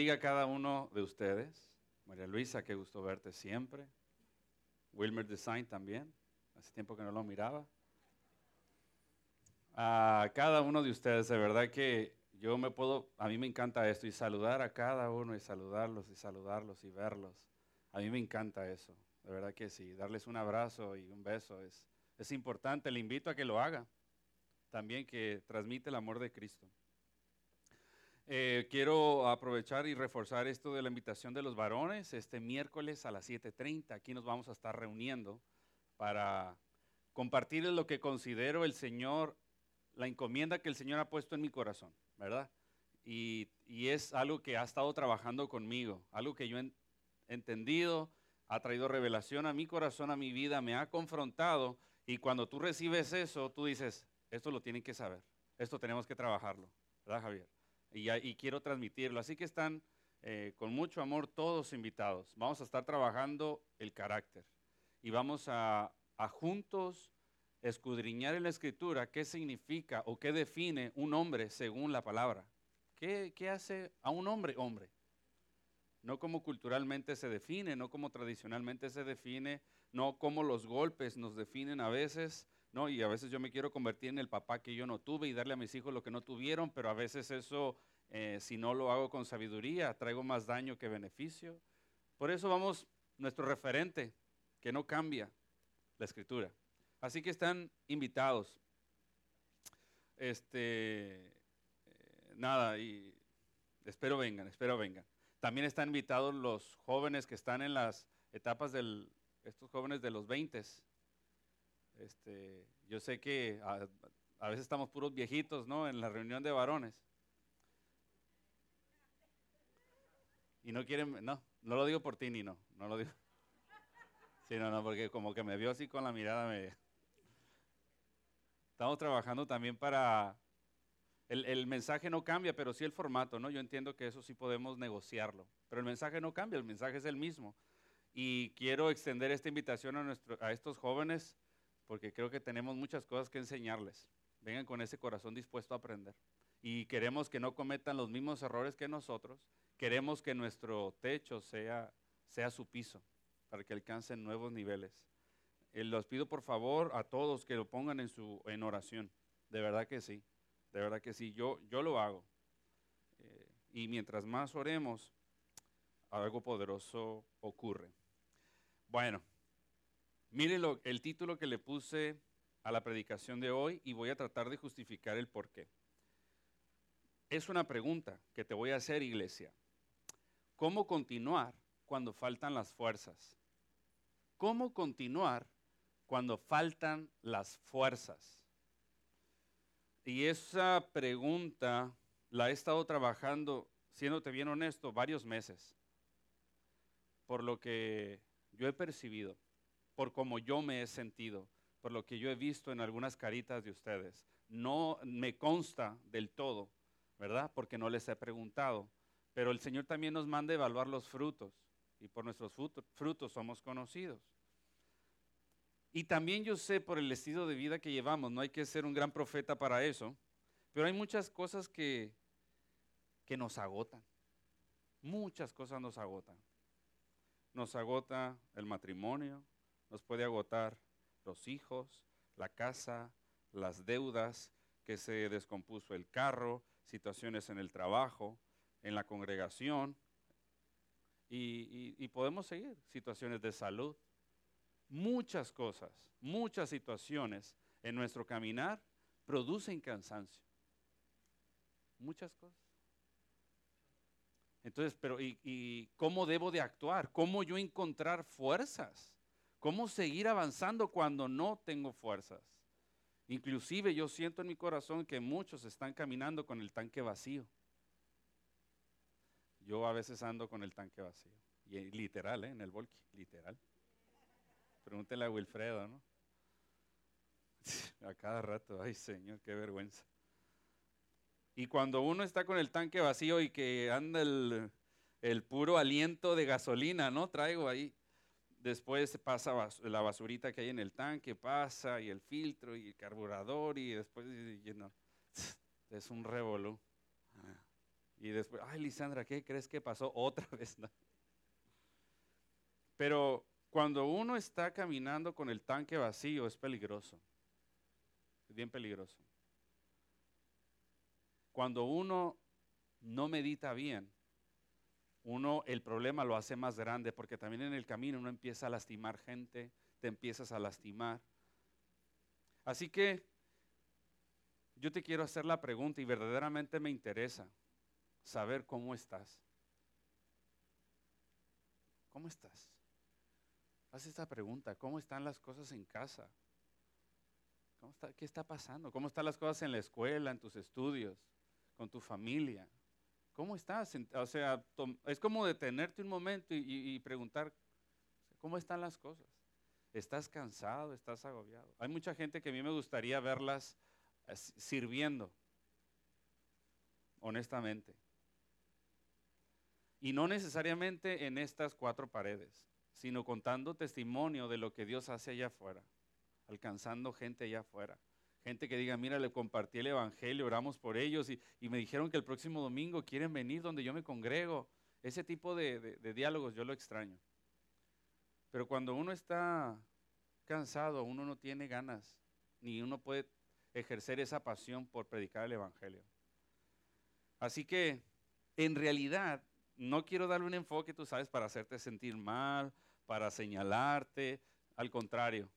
bendiga a cada uno de ustedes. María Luisa, qué gusto verte siempre. Wilmer Design también. Hace tiempo que no lo miraba. A cada uno de ustedes, de verdad que yo me puedo, a mí me encanta esto, y saludar a cada uno, y saludarlos, y saludarlos, y verlos. A mí me encanta eso, de verdad que sí. Darles un abrazo y un beso es, es importante. Le invito a que lo haga. También que transmite el amor de Cristo. Eh, quiero aprovechar y reforzar esto de la invitación de los varones. Este miércoles a las 7.30 aquí nos vamos a estar reuniendo para compartir lo que considero el Señor, la encomienda que el Señor ha puesto en mi corazón, ¿verdad? Y, es algo que ha estado trabajando conmigo, algo que yo he entendido, ha traído revelación a mi corazón, a mi vida, me ha confrontado. Y cuando tú recibes eso, tú dices, esto lo tienen que saber, esto tenemos que trabajarlo, ¿verdad, Javier? Y, quiero transmitirlo. Así que están eh, con mucho amor todos invitados. Vamos a estar trabajando el carácter y vamos a, juntos escudriñar en la escritura qué significa o qué define un hombre según la palabra. ¿Qué, ¿Qué, hace a un hombre hombre? No como culturalmente se define, no como tradicionalmente se define, no como los golpes nos definen a veces, ¿no? Y a veces yo me quiero convertir en el papá que yo no tuve y darle a mis hijos lo que no tuvieron, pero a veces eso, eh, si no lo hago con sabiduría, traigo más daño que beneficio. Por eso vamos, nuestro referente, que no cambia la escritura. Así que están invitados. Este, eh, nada, y espero vengan, espero vengan. También están invitados los jóvenes que están en las etapas del, estos jóvenes de los 20 este, yo sé que a, veces estamos puros viejitos, ¿no? En la reunión de varones. Y no quieren, no, no lo digo por ti ni no, no lo digo. Sí, no, no, porque como que me vio así con la mirada, me... Estamos trabajando también para... El, el mensaje no cambia, pero sí el formato, ¿no? Yo entiendo que eso sí podemos negociarlo, pero el mensaje no cambia, el mensaje es el mismo. Y quiero extender esta invitación a, nuestro, a estos jóvenes porque creo que tenemos muchas cosas que enseñarles. Vengan con ese corazón dispuesto a aprender. Y queremos que no cometan los mismos errores que nosotros. Queremos que nuestro techo sea, sea su piso, para que alcancen nuevos niveles. Eh, los pido por favor a todos que lo pongan en, su, en oración. De verdad que sí. De verdad que sí. Yo, yo lo hago. Eh, y mientras más oremos, algo poderoso ocurre. Bueno, Miren el título que le puse a la predicación de hoy y voy a tratar de justificar el por qué. Es una pregunta que te voy a hacer, iglesia. ¿Cómo continuar cuando faltan las fuerzas? ¿Cómo continuar cuando faltan las fuerzas? Y esa pregunta la he estado trabajando, siéndote bien honesto, varios meses, por lo que yo he percibido por cómo yo me he sentido, por lo que yo he visto en algunas caritas de ustedes. No me consta del todo, ¿verdad? Porque no les he preguntado. Pero el Señor también nos manda evaluar los frutos y por nuestros frutos somos conocidos. Y también yo sé por el estilo de vida que llevamos, no hay que ser un gran profeta para eso, pero hay muchas cosas que, que nos agotan. Muchas cosas nos agotan. Nos agota el matrimonio, nos puede agotar los hijos, la casa, las deudas, que se descompuso el carro, situaciones en el trabajo, en la congregación, y, podemos seguir, situaciones de salud, muchas cosas, muchas situaciones en nuestro caminar producen cansancio. Muchas cosas. Entonces, pero ¿y, ¿y, cómo debo de actuar? ¿Cómo yo encontrar fuerzas? ¿Cómo seguir avanzando cuando no tengo fuerzas? Inclusive yo siento en mi corazón que muchos están caminando con el tanque vacío. Yo a veces ando con el tanque vacío. Y literal, ¿eh? en el volky, literal. Pregúntele a Wilfredo, ¿no? A cada rato, ay Señor, qué vergüenza. Y cuando uno está con el tanque vacío y que anda el, el puro aliento de gasolina, ¿no? Traigo ahí después pasa la basurita que hay en el tanque, pasa y el filtro y el carburador y después es un revolú. Y después, ay, Lisandra, ¿qué crees que pasó otra vez? Pero cuando uno está caminando con el tanque vacío es peligroso. Es bien peligroso. Cuando uno no medita bien, uno el problema lo hace más grande porque también en el camino uno empieza a lastimar gente, te empiezas a lastimar. Así que yo te quiero hacer la pregunta y verdaderamente me interesa saber cómo estás. ¿Cómo estás? Haz esta pregunta, ¿cómo están las cosas en casa? ¿Qué está pasando? ¿Cómo están las cosas en la escuela, en tus estudios, con tu familia? ¿Cómo estás? O sea, es como detenerte un momento y, preguntar, ¿cómo están las cosas? ¿Estás cansado? ¿Estás agobiado? Hay mucha gente que a mí me gustaría verlas eh, sirviendo, honestamente. Y no necesariamente en estas cuatro paredes, sino contando testimonio de lo que Dios hace allá afuera, alcanzando gente allá afuera. Gente que diga, mira, le compartí el Evangelio, oramos por ellos y, me dijeron que el próximo domingo quieren venir donde yo me congrego. Ese tipo de, diálogos yo lo extraño. Pero cuando uno está cansado, uno no tiene ganas, ni uno puede ejercer esa pasión por predicar el Evangelio. Así que, en realidad, no quiero darle un enfoque, tú sabes, para hacerte sentir mal, para señalarte. Al contrario,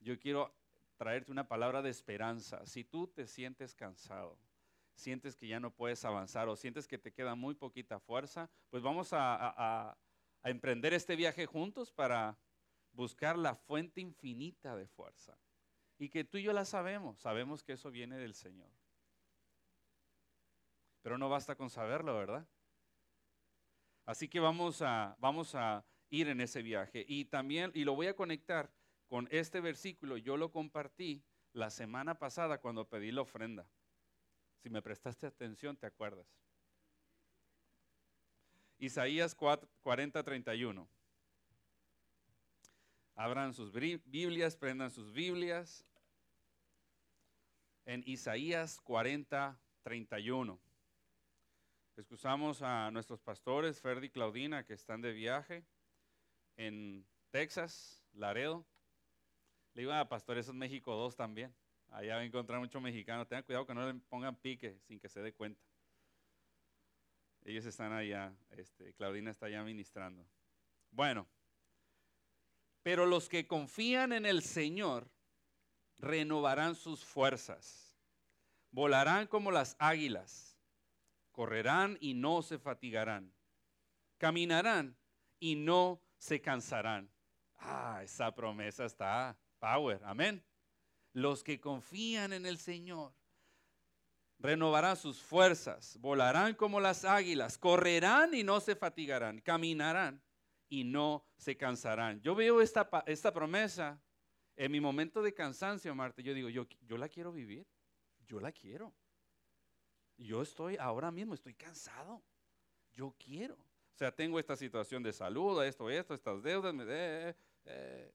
yo quiero traerte una palabra de esperanza. Si tú te sientes cansado, sientes que ya no puedes avanzar o sientes que te queda muy poquita fuerza, pues vamos a, emprender este viaje juntos para buscar la fuente infinita de fuerza. Y que tú y yo la sabemos, sabemos que eso viene del Señor. Pero no basta con saberlo, ¿verdad? Así que vamos a, vamos a ir en ese viaje. Y también, y lo voy a conectar con este versículo yo lo compartí la semana pasada cuando pedí la ofrenda. Si me prestaste atención, te acuerdas. Isaías 40, 31. Abran sus Biblias, prendan sus Biblias. En Isaías 40, 31. Excusamos a nuestros pastores, Ferdi y Claudina, que están de viaje en Texas, Laredo. Le iba a Pastores en México 2 también. Allá va a encontrar muchos mexicanos. Tengan cuidado que no le pongan pique sin que se dé cuenta. Ellos están allá, este, Claudina está allá ministrando. Bueno, pero los que confían en el Señor renovarán sus fuerzas, volarán como las águilas, correrán y no se fatigarán, caminarán y no se cansarán. Ah, esa promesa está Power, amén. Los que confían en el Señor renovarán sus fuerzas, volarán como las águilas, correrán y no se fatigarán, caminarán y no se cansarán. Yo veo esta, esta promesa en mi momento de cansancio, Marta. Yo digo, yo, yo la quiero vivir, yo la quiero. Yo estoy ahora mismo, estoy cansado. Yo quiero. O sea, tengo esta situación de salud, esto, esto, estas deudas. Me, eh, eh,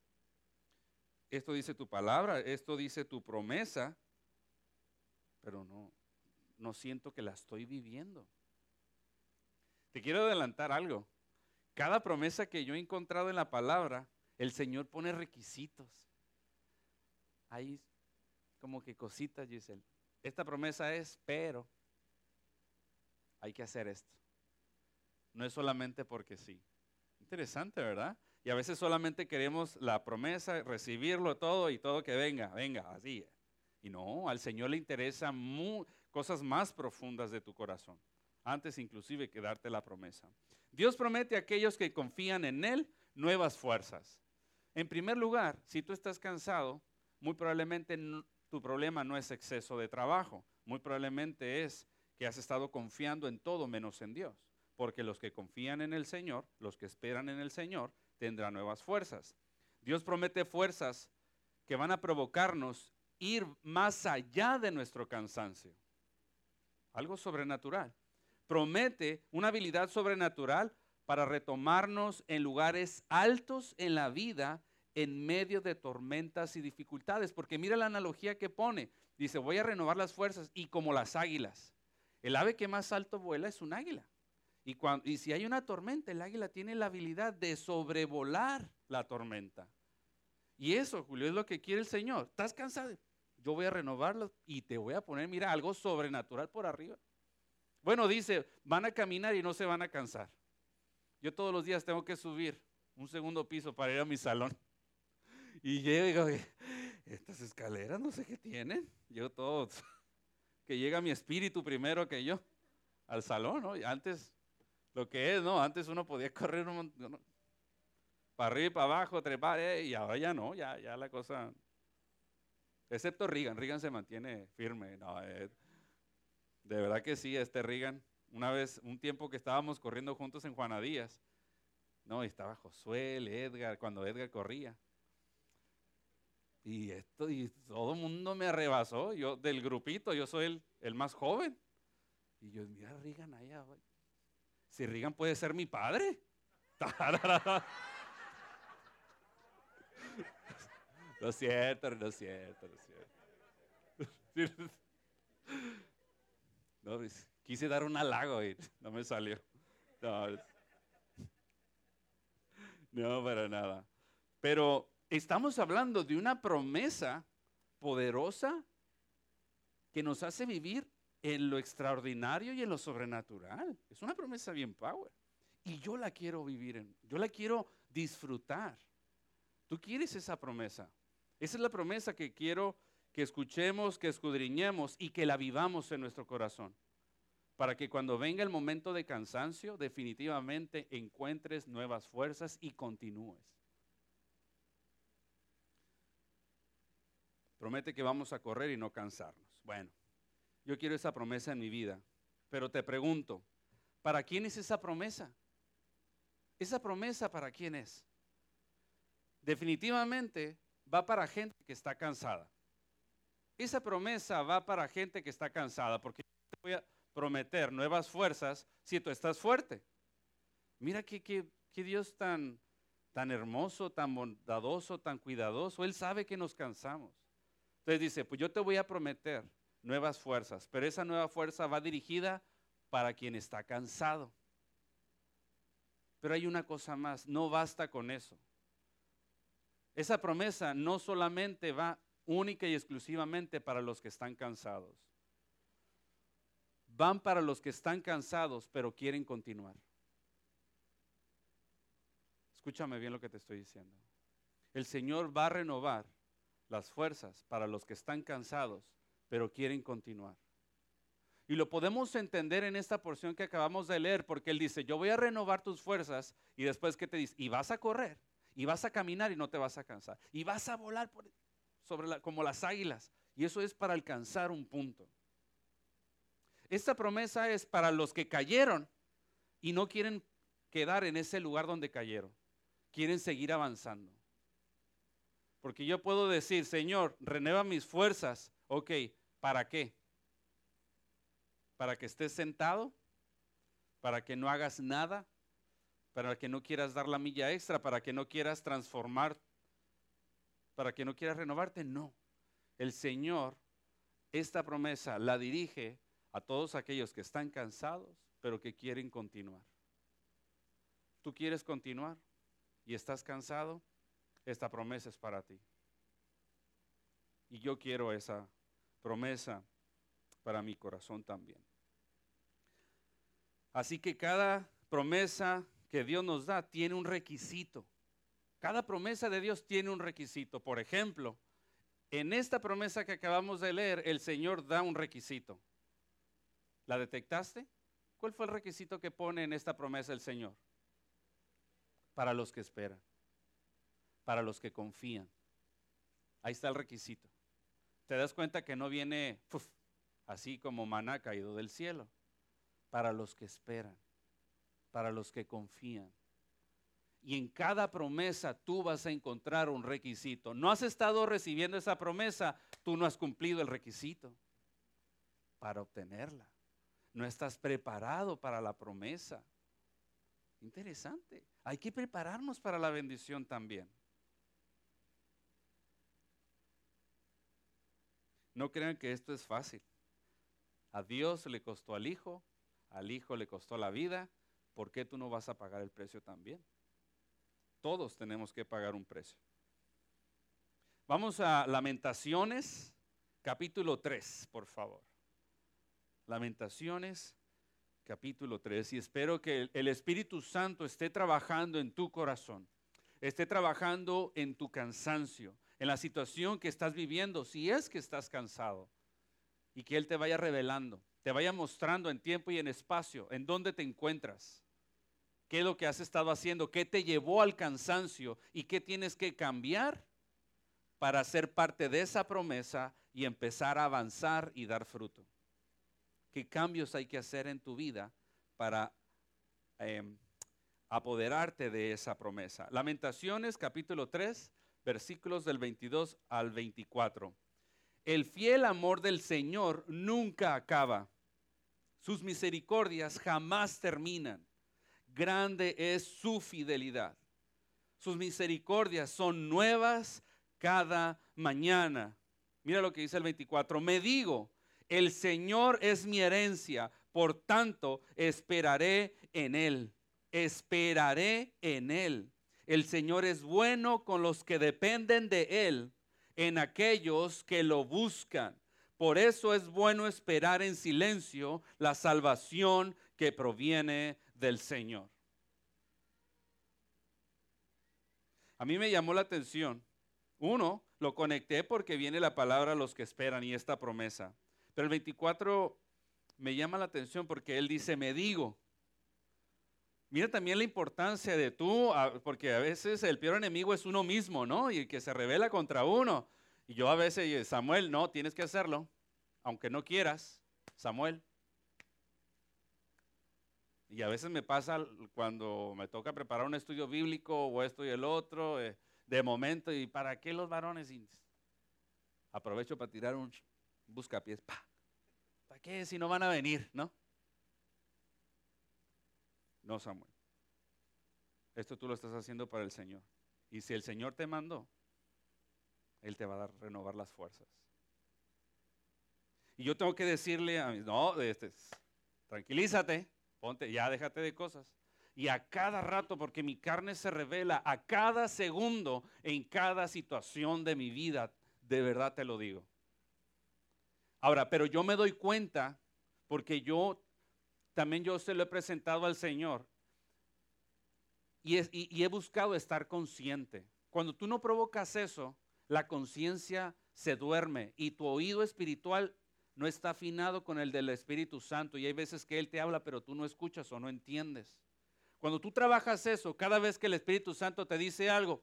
esto dice tu palabra, esto dice tu promesa, pero no, no siento que la estoy viviendo. Te quiero adelantar algo. Cada promesa que yo he encontrado en la palabra, el Señor pone requisitos. Hay como que cositas, Giselle. Esta promesa es, pero hay que hacer esto. No es solamente porque sí. Interesante, ¿verdad? Y a veces solamente queremos la promesa, recibirlo todo y todo que venga, venga, así. Y no, al Señor le interesa cosas más profundas de tu corazón, antes inclusive que darte la promesa. Dios promete a aquellos que confían en Él nuevas fuerzas. En primer lugar, si tú estás cansado, muy probablemente tu problema no es exceso de trabajo, muy probablemente es que has estado confiando en todo menos en Dios. Porque los que confían en el Señor, los que esperan en el Señor, tendrá nuevas fuerzas. Dios promete fuerzas que van a provocarnos ir más allá de nuestro cansancio. Algo sobrenatural. Promete una habilidad sobrenatural para retomarnos en lugares altos en la vida en medio de tormentas y dificultades. Porque mira la analogía que pone. Dice, voy a renovar las fuerzas y como las águilas. El ave que más alto vuela es un águila. Y, cuando, y si hay una tormenta, el águila tiene la habilidad de sobrevolar la tormenta. Y eso, Julio, es lo que quiere el Señor. ¿Estás cansado? Yo voy a renovarlo y te voy a poner, mira, algo sobrenatural por arriba. Bueno, dice, van a caminar y no se van a cansar. Yo todos los días tengo que subir un segundo piso para ir a mi salón. Y llego, estas escaleras no sé qué tienen. Yo todo, que llega mi espíritu primero que yo al salón, ¿no? Antes, lo que es, ¿no? Antes uno podía correr un para arriba y para abajo, trepar, eh, y ahora ya no, ya, ya la cosa. Excepto Reagan, Reagan se mantiene firme. No, eh, de verdad que sí, este Reagan. Una vez, un tiempo que estábamos corriendo juntos en Juana Díaz, no, estaba Josué, Edgar, cuando Edgar corría. Y esto, y todo el mundo me arrebasó, yo del grupito, yo soy el, el más joven. Y yo, mira, Reagan allá, si Reagan puede ser mi padre. Lo siento, lo siento, lo siento. No, pues, quise dar un halago y no me salió. No, no, para nada. Pero estamos hablando de una promesa poderosa que nos hace vivir en lo extraordinario y en lo sobrenatural. Es una promesa bien power. Y yo la quiero vivir, en, yo la quiero disfrutar. Tú quieres esa promesa. Esa es la promesa que quiero que escuchemos, que escudriñemos y que la vivamos en nuestro corazón. Para que cuando venga el momento de cansancio, definitivamente encuentres nuevas fuerzas y continúes. Promete que vamos a correr y no cansarnos. Bueno, yo quiero esa promesa en mi vida, pero te pregunto, ¿para quién es esa promesa? ¿Esa promesa para quién es? Definitivamente va para gente que está cansada. Esa promesa va para gente que está cansada, porque te voy a prometer nuevas fuerzas si tú estás fuerte. Mira qué, Dios tan, tan hermoso, tan bondadoso, tan cuidadoso. Él sabe que nos cansamos. Entonces dice, pues yo te voy a prometer nuevas fuerzas, pero esa nueva fuerza va dirigida para quien está cansado. Pero hay una cosa más, no basta con eso. Esa promesa no solamente va única y exclusivamente para los que están cansados. Van para los que están cansados, pero quieren continuar. Escúchame bien lo que te estoy diciendo. El Señor va a renovar las fuerzas para los que están cansados, pero quieren continuar. Y lo podemos entender en esta porción que acabamos de leer, porque Él dice, yo voy a renovar tus fuerzas, y después que te dice, y vas a correr y vas a caminar y no te vas a cansar. Y vas a volar como las águilas. Y eso es para alcanzar un punto. Esta promesa es para los que cayeron y no quieren quedar en ese lugar donde cayeron. Quieren seguir avanzando. Porque yo puedo decir, Señor, renueva mis fuerzas. Ok, ¿para qué? ¿Para que estés sentado? ¿Para que no hagas nada? para que no quieras dar la milla extra, para que no quieras transformar, para que no quieras renovarte. No. El Señor, esta promesa la dirige a todos aquellos que están cansados, pero que quieren continuar. ¿Tú quieres continuar y estás cansado? Esta promesa es para ti. Y yo quiero esa promesa para mi corazón también. Así que cada promesa que Dios nos da tiene un requisito. Cada promesa de Dios tiene un requisito. Por ejemplo, en esta promesa que acabamos de leer, el Señor da un requisito. ¿La detectaste? ¿Cuál fue el requisito que pone en esta promesa el Señor? Para los que esperan, para los que confían. Ahí está el requisito. ¿Te das cuenta que no viene así como maná caído del cielo? Para los que esperan para los que confían. Y en cada promesa tú vas a encontrar un requisito. No has estado recibiendo esa promesa, tú no has cumplido el requisito para obtenerla. No estás preparado para la promesa. Interesante. Hay que prepararnos para la bendición también. No crean que esto es fácil. A Dios le costó al Hijo, al Hijo le costó la vida, ¿por qué tú no vas a pagar el precio también? Todos tenemos que pagar un precio. Vamos a Lamentaciones, capítulo 3, por favor. Lamentaciones, capítulo 3. Y espero que el Espíritu Santo esté trabajando en tu corazón, esté trabajando en tu cansancio, en la situación que estás viviendo, si es que estás cansado, y que Él te vaya revelando, te vaya mostrando en tiempo y en espacio en dónde te encuentras, qué es lo que has estado haciendo, qué te llevó al cansancio y qué tienes que cambiar para ser parte de esa promesa y empezar a avanzar y dar fruto. ¿Qué cambios hay que hacer en tu vida para em, apoderarte de esa promesa? Lamentaciones capítulo 3, versículos del 22 al 24. El fiel amor del Señor nunca acaba. Sus misericordias jamás terminan. Grande es su fidelidad. Sus misericordias son nuevas cada mañana. Mira lo que dice el 24. Me digo, el Señor es mi herencia, por tanto esperaré en Él. Esperaré en Él. El Señor es bueno con los que dependen de Él, en aquellos que lo buscan. Por eso es bueno esperar en silencio la salvación que proviene del Señor. A mí me llamó la atención. Uno, lo conecté porque viene la palabra los que esperan y esta promesa. Pero el 24 me llama la atención porque él dice, me digo. Mira también la importancia de tú, porque a veces el peor enemigo es uno mismo, ¿no? Y el que se revela contra uno. Y yo a veces, Samuel, no, tienes que hacerlo, aunque no quieras, Samuel. Y a veces me pasa cuando me toca preparar un estudio bíblico o esto y el otro, eh, de momento, ¿y para qué los varones? Aprovecho para tirar un buscapiés. ¿Para qué si no van a venir, no? No, Samuel. Esto tú lo estás haciendo para el Señor. Y si el Señor te mandó, Él te va a dar, renovar las fuerzas. Y yo tengo que decirle a mis, no, este, tranquilízate, ponte, ya déjate de cosas. Y a cada rato, porque mi carne se revela, a cada segundo, en cada situación de mi vida, de verdad te lo digo. Ahora, pero yo me doy cuenta, porque yo también yo se lo he presentado al Señor y, y he buscado estar consciente. Cuando tú no provocas eso, la conciencia se duerme y tu oído espiritual no está afinado con el del Espíritu Santo. Y hay veces que Él te habla, pero tú no escuchas o no entiendes. Cuando tú trabajas eso, cada vez que el Espíritu Santo te dice algo,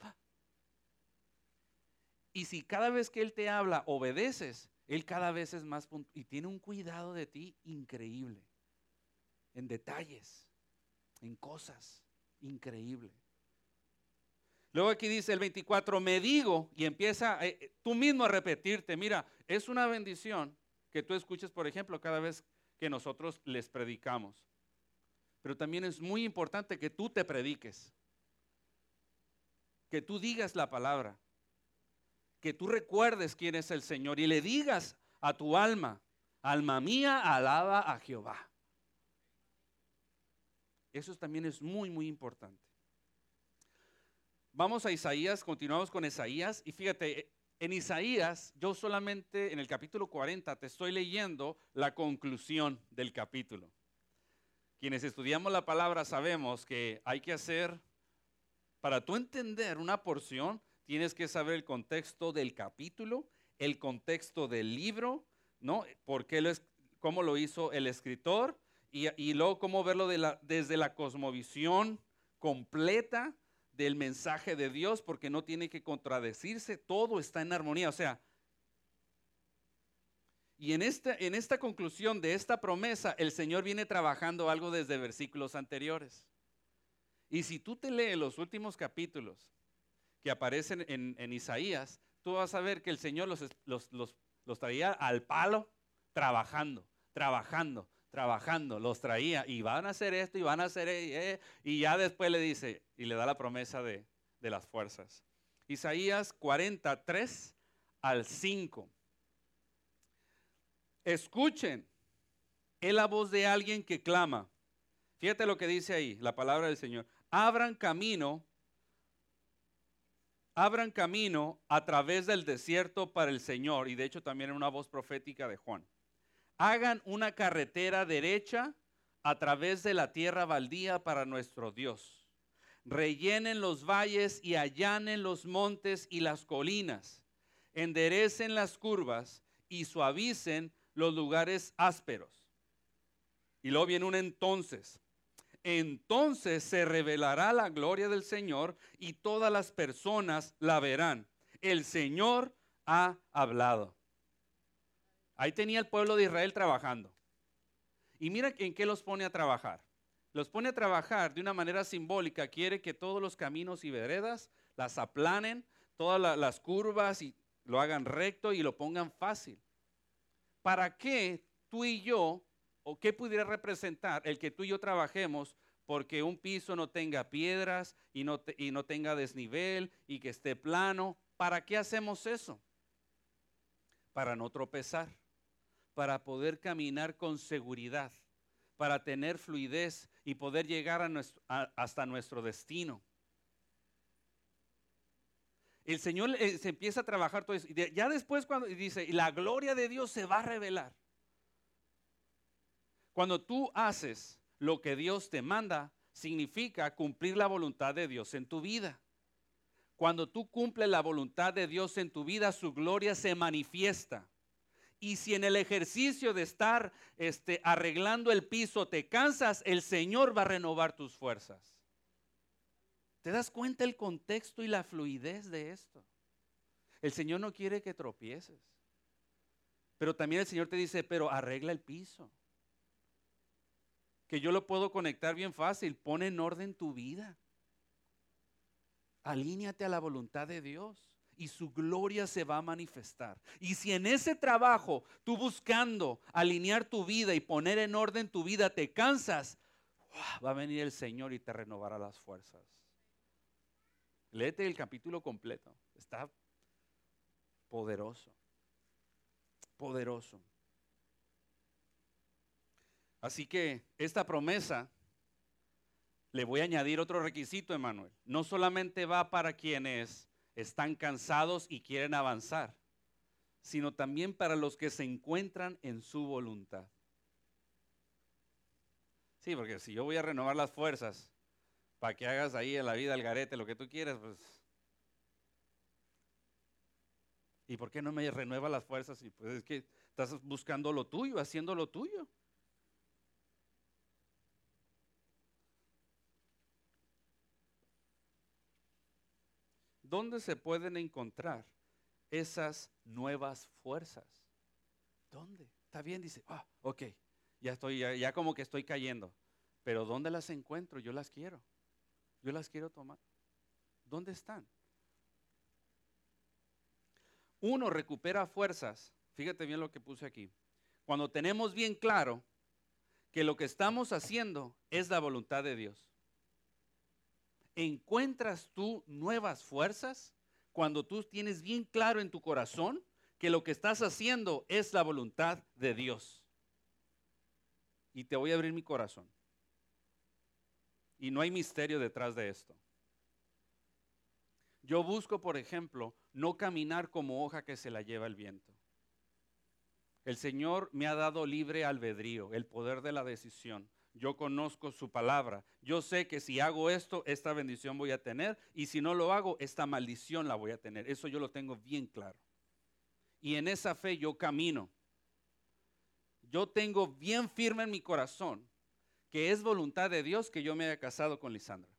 y si cada vez que Él te habla obedeces, Él cada vez es más y tiene un cuidado de ti increíble, en detalles, en cosas, increíble. Luego aquí dice el 24, me digo, y empieza eh, eh, tú mismo a repetirte, mira, es una bendición que tú escuches, por ejemplo, cada vez que nosotros les predicamos. Pero también es muy importante que tú te prediques, que tú digas la palabra, que tú recuerdes quién es el Señor y le digas a tu alma, alma mía, alaba a Jehová. Eso también es muy, muy importante. Vamos a Isaías, continuamos con Isaías y fíjate, en Isaías yo solamente en el capítulo 40 te estoy leyendo la conclusión del capítulo. Quienes estudiamos la palabra sabemos que hay que hacer, para tú entender una porción, tienes que saber el contexto del capítulo, el contexto del libro, ¿no? ¿Por qué cómo lo hizo el escritor y, luego cómo verlo desde la cosmovisión completa del mensaje de Dios, porque no tiene que contradecirse, todo está en armonía. O sea, y en esta, en esta conclusión de esta promesa, el Señor viene trabajando algo desde versículos anteriores. Y si tú te lees los últimos capítulos, que aparecen en, Isaías, tú vas a ver que el Señor los, los, traía al palo trabajando, trabajando, trabajando, los traía y van a hacer esto y van a hacer eh, y ya después le dice y le da la promesa de, de las fuerzas. Isaías 43 al 5. Escuchen, es la voz de alguien que clama. Fíjate lo que dice ahí, la palabra del Señor. Abran camino, abran camino a través del desierto para el Señor. Y de hecho también en una voz profética de Juan. Hagan una carretera derecha a través de la tierra baldía para nuestro Dios. Rellenen los valles y allanen los montes y las colinas. Enderecen las curvas y suavicen los lugares ásperos. Y luego viene un entonces. Entonces se revelará la gloria del Señor y todas las personas la verán. El Señor ha hablado. Ahí tenía el pueblo de Israel trabajando. Y mira en qué los pone a trabajar. Los pone a trabajar de una manera simbólica. Quiere que todos los caminos y veredas las aplanen, todas las curvas y lo hagan recto y lo pongan fácil. ¿Para qué tú y yo, o qué pudiera representar el que tú y yo trabajemos porque un piso no tenga piedras y no, y no tenga desnivel y que esté plano? ¿Para qué hacemos eso? Para no tropezar para poder caminar con seguridad, para tener fluidez y poder llegar hasta nuestro destino. El Señor eh, se empieza a trabajar todo eso. Ya después cuando dice, la gloria de Dios se va a revelar. Cuando tú haces lo que Dios te manda, significa cumplir la voluntad de Dios en tu vida. Cuando tú cumples la voluntad de Dios en tu vida, su gloria se manifiesta. Y si en el ejercicio de estar este, arreglando el piso te cansas, el Señor va a renovar tus fuerzas. ¿Te das cuenta el contexto y la fluidez de esto? El Señor no quiere que tropieces. Pero también el Señor te dice, pero arregla el piso. Que yo lo puedo conectar bien fácil. Pone en orden tu vida. Alíñate a la voluntad de Dios y su gloria se va a manifestar. Y si en ese trabajo tú buscando alinear tu vida y poner en orden tu vida te cansas, va a venir el Señor y te renovará las fuerzas. Léete el capítulo completo. Está poderoso. Poderoso. Así que esta promesa le voy a añadir otro requisito, Emanuel. No solamente va para quienes están cansados y quieren avanzar, sino también para los que se encuentran en su voluntad. Sí, porque si yo voy a renovar las fuerzas para que hagas ahí en la vida el garete, lo que tú quieras, pues... ¿Y por qué no me renueva las fuerzas? Y pues es que estás buscando lo tuyo, haciendo lo tuyo. ¿Dónde se pueden encontrar esas nuevas fuerzas? ¿Dónde? Está bien, dice, ah, ok, ya estoy, ya, como que estoy cayendo. Pero ¿dónde las encuentro? Yo las quiero. Yo las quiero tomar. ¿Dónde están? Uno recupera fuerzas. Fíjate bien lo que puse aquí. Cuando tenemos bien claro que lo que estamos haciendo es la voluntad de Dios. ¿Encuentras tú nuevas fuerzas cuando tú tienes bien claro en tu corazón que lo que estás haciendo es la voluntad de Dios? Y te voy a abrir mi corazón. Y no hay misterio detrás de esto. Yo busco, por ejemplo, no caminar como hoja que se la lleva el viento. El Señor me ha dado libre albedrío, el poder de la decisión yo conozco su palabra. Yo sé que si hago esto, esta bendición voy a tener. Y si no lo hago, esta maldición la voy a tener. Eso yo lo tengo bien claro. Y en esa fe yo camino. Yo tengo bien firme en mi corazón que es voluntad de Dios que yo me haya casado con Lisandra.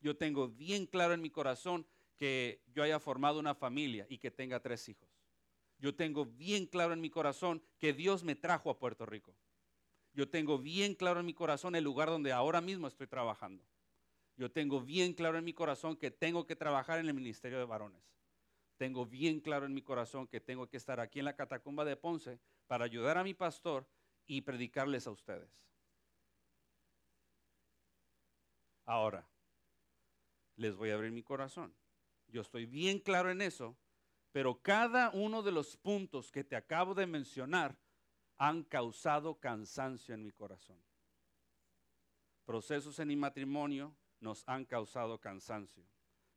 Yo tengo bien claro en mi corazón que yo haya formado una familia y que tenga tres hijos. Yo tengo bien claro en mi corazón que Dios me trajo a Puerto Rico. Yo tengo bien claro en mi corazón el lugar donde ahora mismo estoy trabajando. Yo tengo bien claro en mi corazón que tengo que trabajar en el ministerio de varones. Tengo bien claro en mi corazón que tengo que estar aquí en la catacumba de Ponce para ayudar a mi pastor y predicarles a ustedes. Ahora, les voy a abrir mi corazón. Yo estoy bien claro en eso, pero cada uno de los puntos que te acabo de mencionar han causado cansancio en mi corazón. Procesos en mi matrimonio nos han causado cansancio.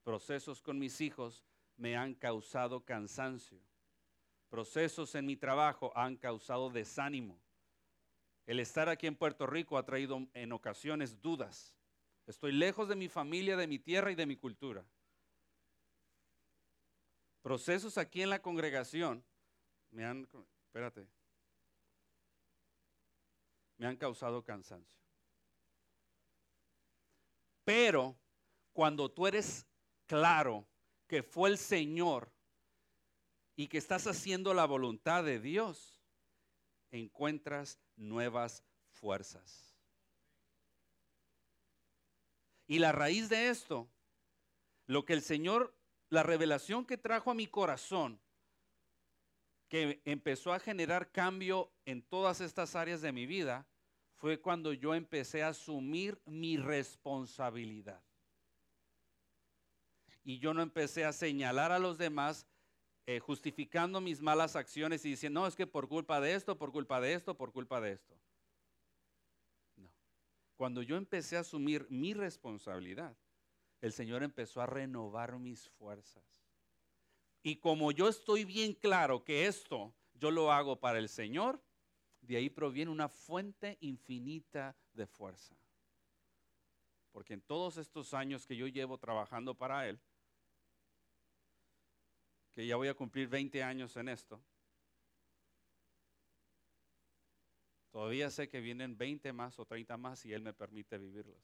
Procesos con mis hijos me han causado cansancio. Procesos en mi trabajo han causado desánimo. El estar aquí en Puerto Rico ha traído en ocasiones dudas. Estoy lejos de mi familia, de mi tierra y de mi cultura. Procesos aquí en la congregación me han, espérate, me han causado cansancio. Pero cuando tú eres claro que fue el Señor y que estás haciendo la voluntad de Dios, encuentras nuevas fuerzas. Y la raíz de esto, lo que el Señor, la revelación que trajo a mi corazón, que empezó a generar cambio en todas estas áreas de mi vida, fue cuando yo empecé a asumir mi responsabilidad. Y yo no empecé a señalar a los demás eh, justificando mis malas acciones y diciendo, no, es que por culpa de esto, por culpa de esto, por culpa de esto. No. Cuando yo empecé a asumir mi responsabilidad, el Señor empezó a renovar mis fuerzas. Y como yo estoy bien claro que esto yo lo hago para el Señor, de ahí proviene una fuente infinita de fuerza. Porque en todos estos años que yo llevo trabajando para Él, que ya voy a cumplir 20 años en esto, todavía sé que vienen 20 más o 30 más y Él me permite vivirlos.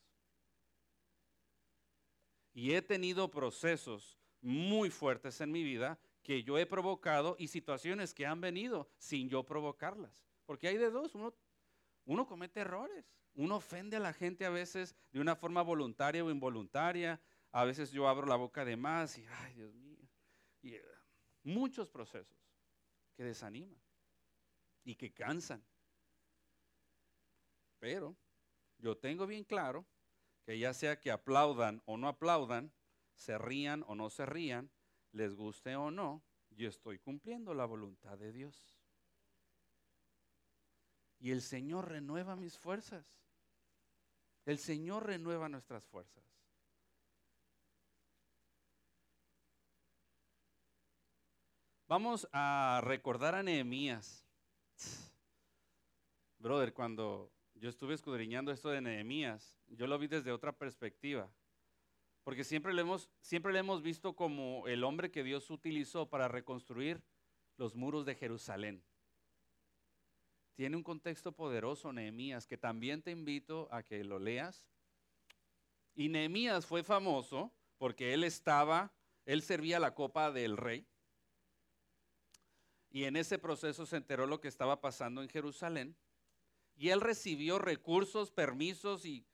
Y he tenido procesos muy fuertes en mi vida que yo he provocado y situaciones que han venido sin yo provocarlas. Porque hay de dos, uno, uno comete errores, uno ofende a la gente a veces de una forma voluntaria o involuntaria, a veces yo abro la boca de más y, ay Dios mío, y, eh, muchos procesos que desaniman y que cansan. Pero yo tengo bien claro que ya sea que aplaudan o no aplaudan, se rían o no se rían, les guste o no, yo estoy cumpliendo la voluntad de Dios. Y el Señor renueva mis fuerzas. El Señor renueva nuestras fuerzas. Vamos a recordar a Nehemías. Brother, cuando yo estuve escudriñando esto de Nehemías, yo lo vi desde otra perspectiva. Porque siempre le, hemos, siempre le hemos visto como el hombre que Dios utilizó para reconstruir los muros de Jerusalén tiene un contexto poderoso, Nehemías, que también te invito a que lo leas. Y Nehemías fue famoso porque él estaba, él servía la copa del rey. Y en ese proceso se enteró lo que estaba pasando en Jerusalén. Y él recibió recursos, permisos y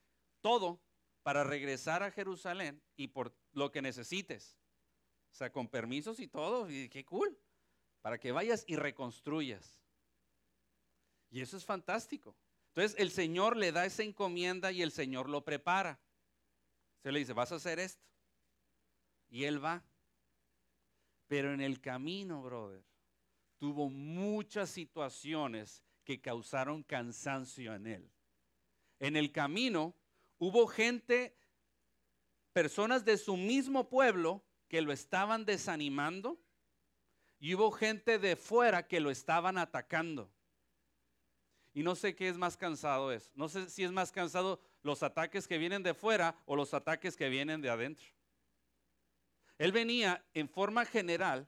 todo para regresar a Jerusalén y por lo que necesites. O sea, con permisos y todo. Y qué cool. Para que vayas y reconstruyas. Y eso es fantástico. Entonces el Señor le da esa encomienda y el Señor lo prepara. Se le dice, vas a hacer esto. Y él va. Pero en el camino, brother, tuvo muchas situaciones que causaron cansancio en él. En el camino hubo gente, personas de su mismo pueblo que lo estaban desanimando y hubo gente de fuera que lo estaban atacando. Y no sé qué es más cansado es. No sé si es más cansado los ataques que vienen de fuera o los ataques que vienen de adentro. Él venía en forma general,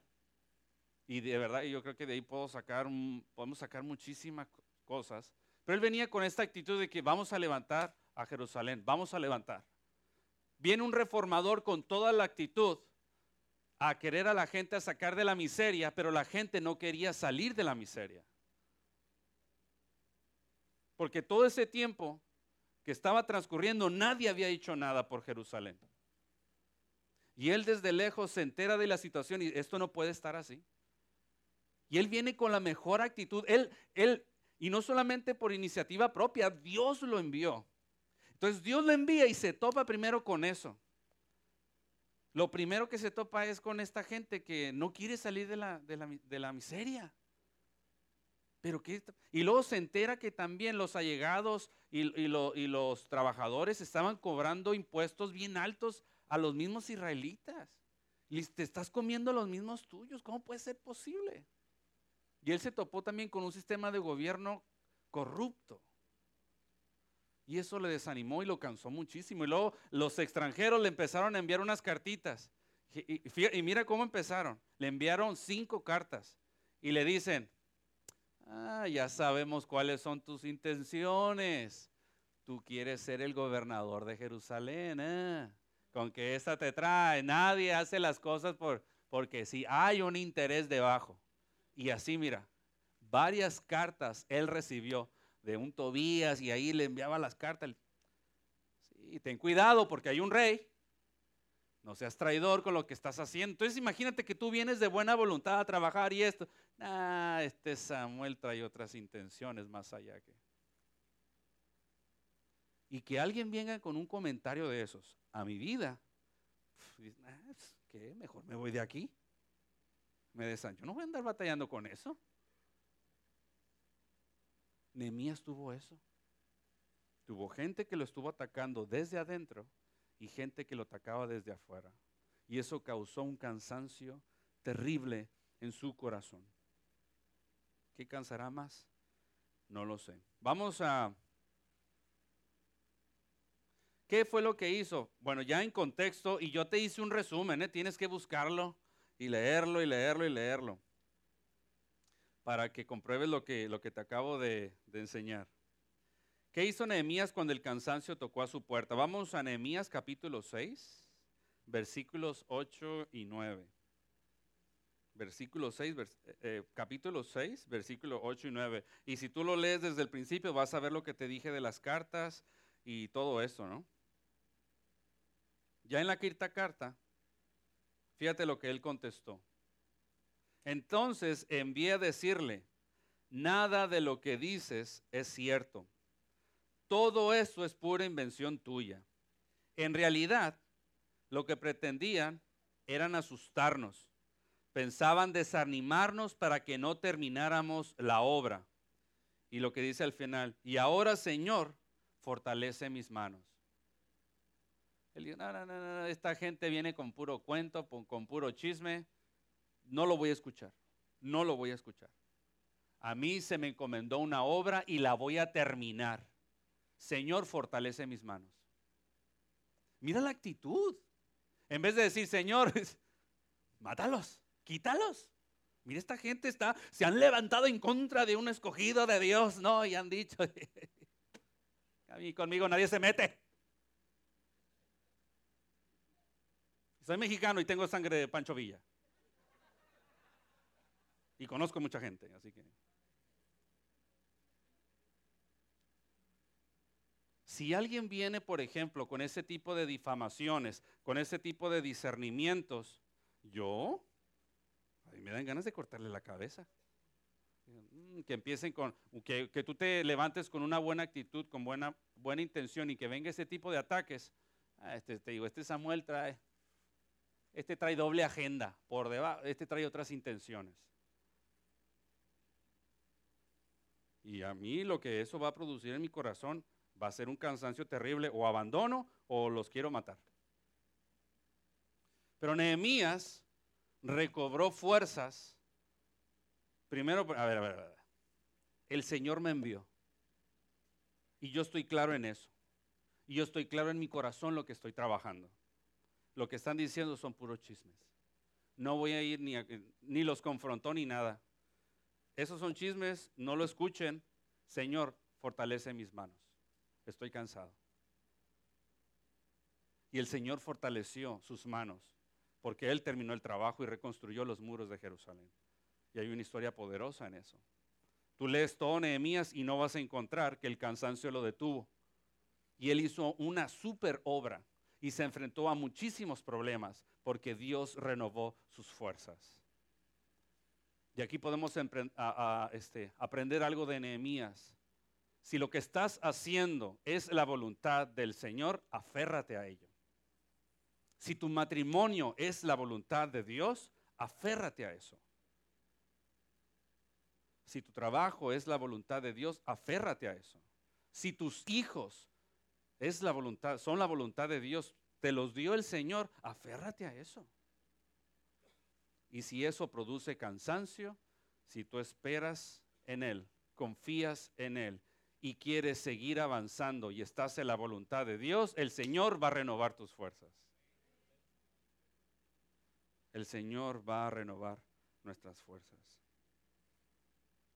y de verdad yo creo que de ahí puedo sacar, podemos sacar muchísimas cosas, pero él venía con esta actitud de que vamos a levantar a Jerusalén, vamos a levantar. Viene un reformador con toda la actitud a querer a la gente a sacar de la miseria, pero la gente no quería salir de la miseria. Porque todo ese tiempo que estaba transcurriendo, nadie había hecho nada por Jerusalén. Y él desde lejos se entera de la situación y esto no puede estar así. Y él viene con la mejor actitud. Él, él, y no solamente por iniciativa propia, Dios lo envió. Entonces Dios lo envía y se topa primero con eso. Lo primero que se topa es con esta gente que no quiere salir de la, de la miseria. Pero qué, y luego se entera que también los allegados y, y los trabajadores estaban cobrando impuestos bien altos a los mismos israelitas. Y te estás comiendo los mismos tuyos. ¿Cómo puede ser posible? Y él se topó también con un sistema de gobierno corrupto. Y eso le desanimó y lo cansó muchísimo. Y luego los extranjeros le empezaron a enviar unas cartitas. Y, mira cómo empezaron. Le enviaron cinco cartas y le dicen, ah, ya sabemos cuáles son tus intenciones. Tú quieres ser el gobernador de Jerusalén. ¿eh? Con que esta te trae. Nadie hace las cosas por, porque si hay un interés debajo. Y así, mira, varias cartas él recibió de un Tobías y ahí le enviaba las cartas. Sí, ten cuidado porque hay un rey. No seas traidor con lo que estás haciendo. Entonces imagínate que tú vienes de buena voluntad a trabajar y esto. Ah, este Samuel trae otras intenciones más allá que. Y que alguien venga con un comentario de esos a mi vida. Ah, pues, ¿Qué? Mejor me voy de aquí me desan. Yo no voy a andar batallando con eso. Nehemías tuvo eso. Tuvo gente que lo estuvo atacando desde adentro y gente que lo atacaba desde afuera. Y eso causó un cansancio terrible en su corazón. ¿Qué cansará más? No lo sé. Vamos a... ¿Qué fue lo que hizo? Bueno, ya en contexto, y yo te hice un resumen, ¿eh? tienes que buscarlo y leerlo y leerlo y leerlo para que compruebes lo que, lo que te acabo de, enseñar. ¿Qué hizo Nehemías cuando el cansancio tocó a su puerta? Vamos a Nehemías capítulo 6, versículos 8 y 9. Versículo 6, eh, eh, capítulo 6, versículo 8 y 9. Y si tú lo lees desde el principio, vas a ver lo que te dije de las cartas y todo eso, ¿no? Ya en la quinta carta, Fíjate lo que él contestó. Entonces envié a decirle, nada de lo que dices es cierto. Todo eso es pura invención tuya. En realidad, lo que pretendían eran asustarnos. Pensaban desanimarnos para que no termináramos la obra. Y lo que dice al final, y ahora Señor, fortalece mis manos. Él dijo, no, no, no, esta gente viene con puro cuento, con, puro chisme. No lo voy a escuchar. No lo voy a escuchar. A mí se me encomendó una obra y la voy a terminar. Señor, fortalece mis manos. Mira la actitud. En vez de decir, Señor, mátalos, quítalos. Mira, esta gente está, se han levantado en contra de un escogido de Dios, no, y han dicho, a mí conmigo nadie se mete. Soy mexicano y tengo sangre de Pancho Villa. Y conozco mucha gente, así que. Si alguien viene, por ejemplo, con ese tipo de difamaciones, con ese tipo de discernimientos, yo, a mí me dan ganas de cortarle la cabeza. Mm, que empiecen con, que, tú te levantes con una buena actitud, con buena, buena intención y que venga ese tipo de ataques. Ah, este, te digo, este Samuel trae, este trae doble agenda por debajo, este trae otras intenciones. Y a mí lo que eso va a producir en mi corazón va a ser un cansancio terrible, o abandono o los quiero matar. Pero Nehemías recobró fuerzas. Primero, a ver, a ver, a ver. El Señor me envió. Y yo estoy claro en eso. Y yo estoy claro en mi corazón lo que estoy trabajando lo que están diciendo son puros chismes. No voy a ir ni, ni los confrontó ni nada. Esos son chismes, no lo escuchen. Señor, fortalece mis manos. Estoy cansado. Y el Señor fortaleció sus manos porque Él terminó el trabajo y reconstruyó los muros de Jerusalén. Y hay una historia poderosa en eso. Tú lees todo Nehemías y no vas a encontrar que el cansancio lo detuvo. Y Él hizo una super obra y se enfrentó a muchísimos problemas porque Dios renovó sus fuerzas. Y aquí podemos este, aprender algo de Nehemías. Si lo que estás haciendo es la voluntad del Señor, aférrate a ello. Si tu matrimonio es la voluntad de Dios, aférrate a eso. Si tu trabajo es la voluntad de Dios, aférrate a eso. Si tus hijos es la voluntad, son la voluntad de Dios, te los dio el Señor, aférrate a eso. Y si eso produce cansancio, si tú esperas en Él, confías en Él y quieres seguir avanzando y estás en la voluntad de Dios, el Señor va a renovar tus fuerzas. El Señor va a renovar nuestras fuerzas.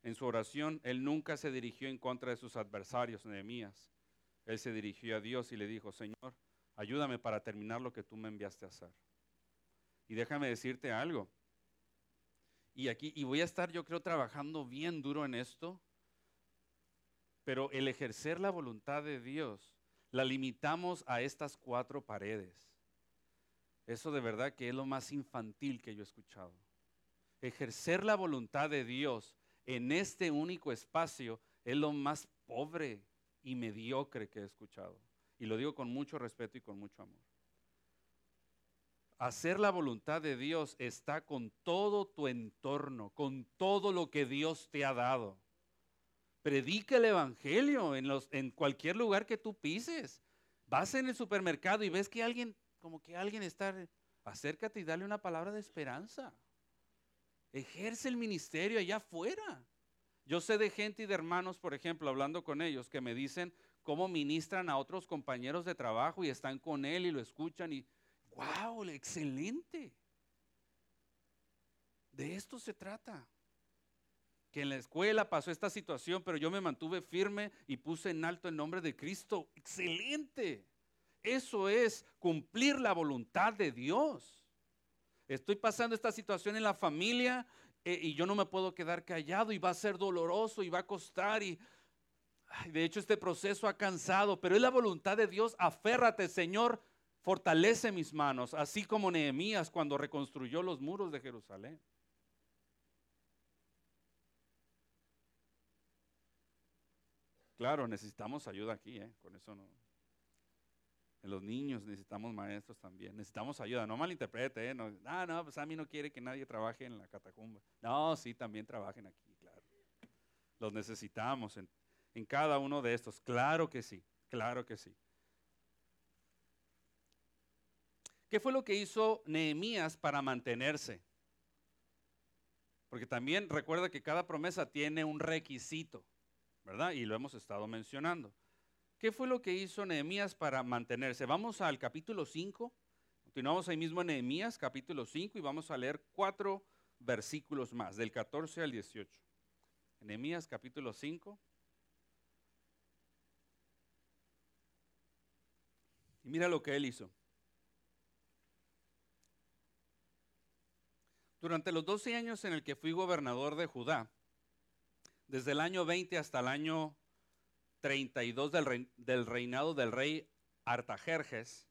En su oración, Él nunca se dirigió en contra de sus adversarios, Nehemías. Él se dirigió a Dios y le dijo, Señor, ayúdame para terminar lo que tú me enviaste a hacer. Y déjame decirte algo, y aquí, y voy a estar yo creo trabajando bien duro en esto, pero el ejercer la voluntad de Dios la limitamos a estas cuatro paredes. Eso de verdad que es lo más infantil que yo he escuchado. Ejercer la voluntad de Dios en este único espacio es lo más pobre y mediocre que he escuchado. Y lo digo con mucho respeto y con mucho amor. Hacer la voluntad de Dios está con todo tu entorno, con todo lo que Dios te ha dado. Predica el Evangelio en, los, en cualquier lugar que tú pises. Vas en el supermercado y ves que alguien, como que alguien está, acércate y dale una palabra de esperanza. Ejerce el ministerio allá afuera. Yo sé de gente y de hermanos, por ejemplo, hablando con ellos, que me dicen cómo ministran a otros compañeros de trabajo y están con él y lo escuchan y ¡Wow! Excelente. De esto se trata. Que en la escuela pasó esta situación, pero yo me mantuve firme y puse en alto el nombre de Cristo. Excelente. Eso es cumplir la voluntad de Dios. Estoy pasando esta situación en la familia eh, y yo no me puedo quedar callado y va a ser doloroso y va a costar y de hecho este proceso ha cansado, pero es la voluntad de Dios. Aférrate, Señor, Fortalece mis manos, así como Nehemías cuando reconstruyó los muros de Jerusalén. Claro, necesitamos ayuda aquí, ¿eh? con eso no. En los niños necesitamos maestros también. Necesitamos ayuda. No malinterprete, ¿eh? No, ah, no, pues a mí no quiere que nadie trabaje en la catacumba. No, sí, también trabajen aquí, claro. Los necesitamos en, en cada uno de estos. Claro que sí, claro que sí. ¿Qué fue lo que hizo Nehemías para mantenerse? Porque también recuerda que cada promesa tiene un requisito, ¿verdad? Y lo hemos estado mencionando. ¿Qué fue lo que hizo Nehemías para mantenerse? Vamos al capítulo 5. Continuamos ahí mismo en Nehemías, capítulo 5, y vamos a leer cuatro versículos más, del 14 al 18. Nehemías, capítulo 5. Y mira lo que él hizo. Durante los 12 años en el que fui gobernador de Judá, desde el año 20 hasta el año 32 del, reinado del rey Artajerjes,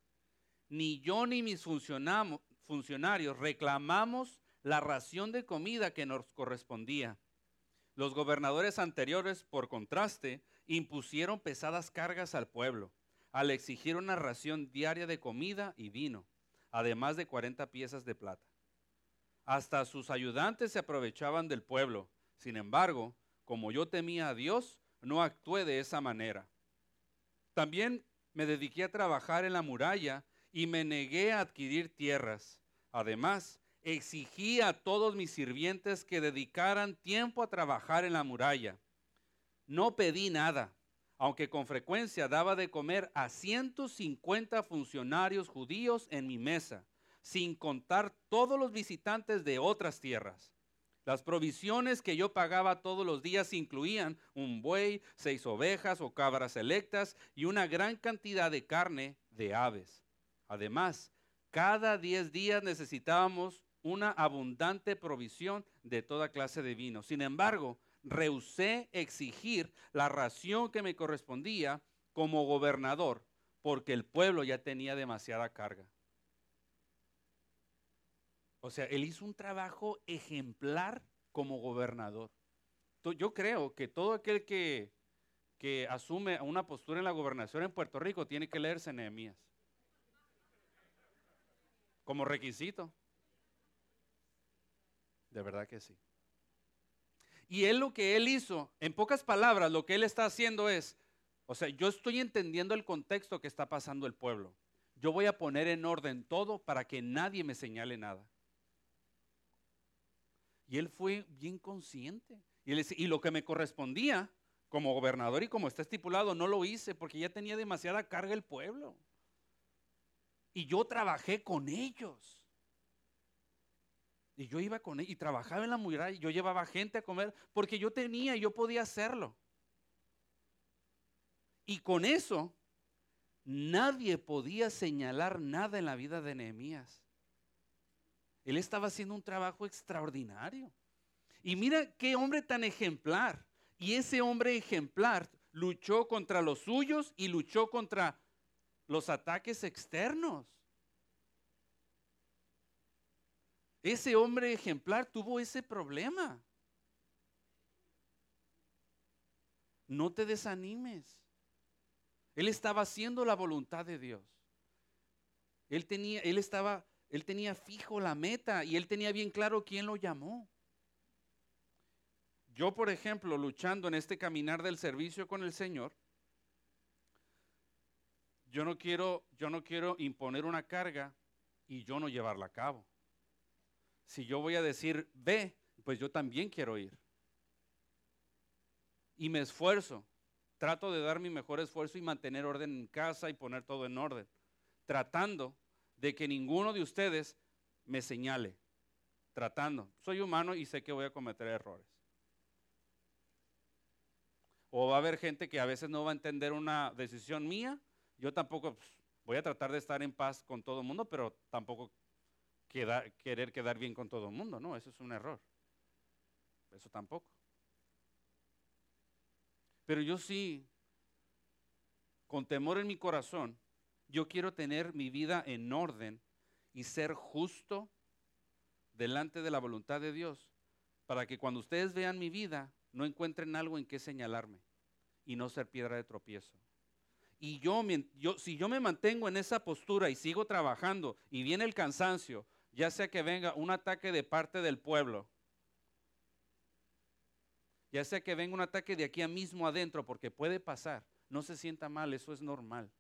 ni yo ni mis funcionarios reclamamos la ración de comida que nos correspondía. Los gobernadores anteriores, por contraste, impusieron pesadas cargas al pueblo al exigir una ración diaria de comida y vino, además de 40 piezas de plata. Hasta sus ayudantes se aprovechaban del pueblo. Sin embargo, como yo temía a Dios, no actué de esa manera. También me dediqué a trabajar en la muralla y me negué a adquirir tierras. Además, exigí a todos mis sirvientes que dedicaran tiempo a trabajar en la muralla. No pedí nada, aunque con frecuencia daba de comer a 150 funcionarios judíos en mi mesa sin contar todos los visitantes de otras tierras. Las provisiones que yo pagaba todos los días incluían un buey, seis ovejas o cabras selectas y una gran cantidad de carne de aves. Además, cada diez días necesitábamos una abundante provisión de toda clase de vino. Sin embargo, rehusé exigir la ración que me correspondía como gobernador, porque el pueblo ya tenía demasiada carga. O sea, él hizo un trabajo ejemplar como gobernador. Yo creo que todo aquel que, que asume una postura en la gobernación en Puerto Rico tiene que leerse Nehemías. Como requisito. De verdad que sí. Y él lo que él hizo, en pocas palabras, lo que él está haciendo es, o sea, yo estoy entendiendo el contexto que está pasando el pueblo. Yo voy a poner en orden todo para que nadie me señale nada. Y él fue bien consciente. Y, y lo que me correspondía como gobernador y como está estipulado, no lo hice porque ya tenía demasiada carga el pueblo. Y yo trabajé con ellos. Y yo iba con ellos y trabajaba en la muralla. Y yo llevaba gente a comer porque yo tenía, yo podía hacerlo. Y con eso, nadie podía señalar nada en la vida de Nehemías. Él estaba haciendo un trabajo extraordinario. Y mira qué hombre tan ejemplar. Y ese hombre ejemplar luchó contra los suyos y luchó contra los ataques externos. Ese hombre ejemplar tuvo ese problema. No te desanimes. Él estaba haciendo la voluntad de Dios. Él tenía, él estaba, él tenía fijo la meta y él tenía bien claro quién lo llamó. Yo, por ejemplo, luchando en este caminar del servicio con el Señor, yo no quiero, yo no quiero imponer una carga y yo no llevarla a cabo. Si yo voy a decir ve, pues yo también quiero ir. Y me esfuerzo. Trato de dar mi mejor esfuerzo y mantener orden en casa y poner todo en orden. Tratando de que ninguno de ustedes me señale. Tratando. Soy humano y sé que voy a cometer errores. O va a haber gente que a veces no va a entender una decisión mía yo tampoco pues, voy a tratar de estar en paz con todo el mundo, pero tampoco querer quedar bien con todo el mundo, no, eso es un error. Eso tampoco. Pero yo sí, con temor en mi corazón, yo quiero tener mi vida en orden y ser justo delante de la voluntad de Dios, para que cuando ustedes vean mi vida no encuentren algo en qué señalarme y no ser piedra de tropiezo y yo, si yo me mantengo en esa postura y sigo trabajando y viene el cansancio, ya sea que venga un ataque de parte del pueblo, ya sea que venga un ataque de aquí mismo adentro, porque puede pasar, no se sienta mal, eso es normal.